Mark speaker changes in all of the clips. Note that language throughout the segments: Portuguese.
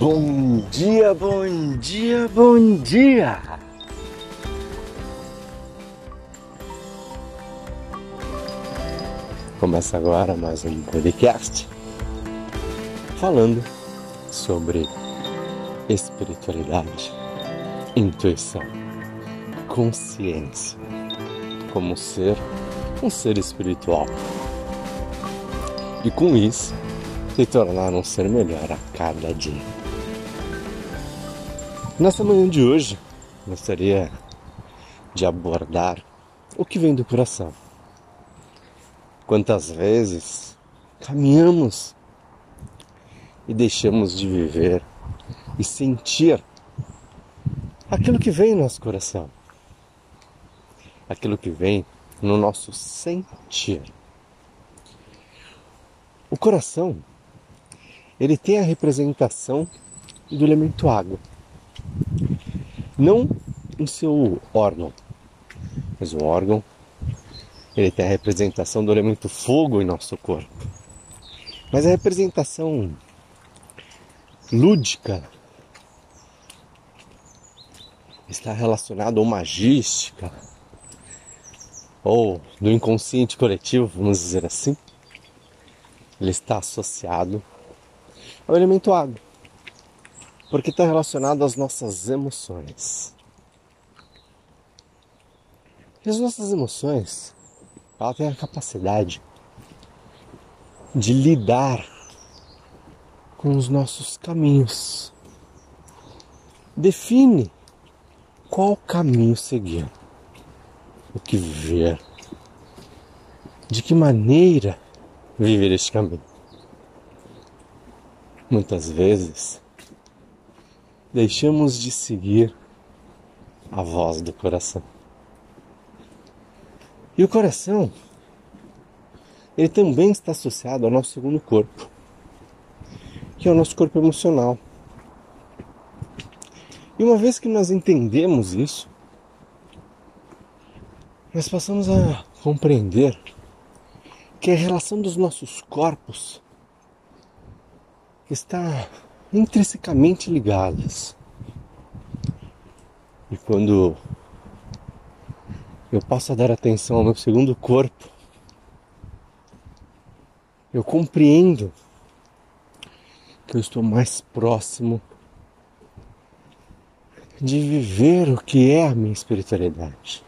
Speaker 1: Bom dia, bom dia, bom dia! Começa agora mais um podcast falando sobre espiritualidade, intuição, consciência, como ser um ser espiritual. E com isso, se tornar um ser melhor a cada dia. Nessa manhã de hoje, gostaria de abordar o que vem do coração. Quantas vezes caminhamos e deixamos de viver e sentir aquilo que vem no nosso coração, aquilo que vem no nosso sentir. O coração, ele tem a representação do elemento água. Não em seu órgão, mas o órgão, ele tem a representação do elemento fogo em nosso corpo. Mas a representação lúdica está relacionada ou magística ou do inconsciente coletivo, vamos dizer assim, ele está associado ao elemento água, porque está relacionado às nossas emoções. E as nossas emoções, ela tem a capacidade de lidar com os nossos caminhos. Define qual caminho seguir, o que viver, de que maneira viver este caminho. Muitas vezes deixamos de seguir a voz do coração. E o coração, ele também está associado ao nosso segundo corpo, que é o nosso corpo emocional. E uma vez que nós entendemos isso, nós passamos a compreender que a relação dos nossos corpos está intrinsecamente ligadas. E quando eu passo a dar atenção ao meu segundo corpo, eu compreendo que eu estou mais próximo de viver o que é a minha espiritualidade.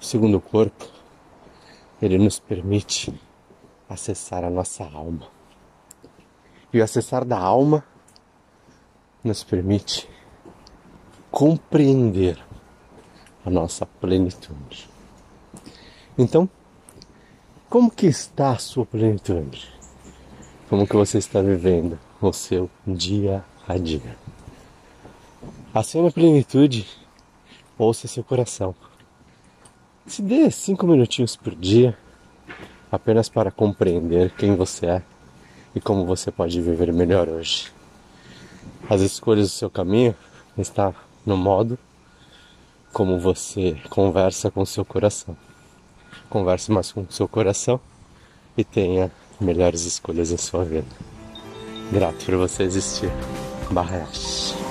Speaker 1: O segundo corpo ele nos permite acessar a nossa alma. E o acessar da alma nos permite compreender a nossa plenitude. Então, como que está a sua plenitude? Como que você está vivendo o seu dia a dia? Acione a plenitude, ouça seu coração. Se dê cinco minutinhos por dia apenas para compreender quem você é e como você pode viver melhor hoje. As escolhas do seu caminho estão no modo como você conversa com seu coração. Converse mais com seu coração e tenha melhores escolhas em sua vida. Grato por você existir. Barrash.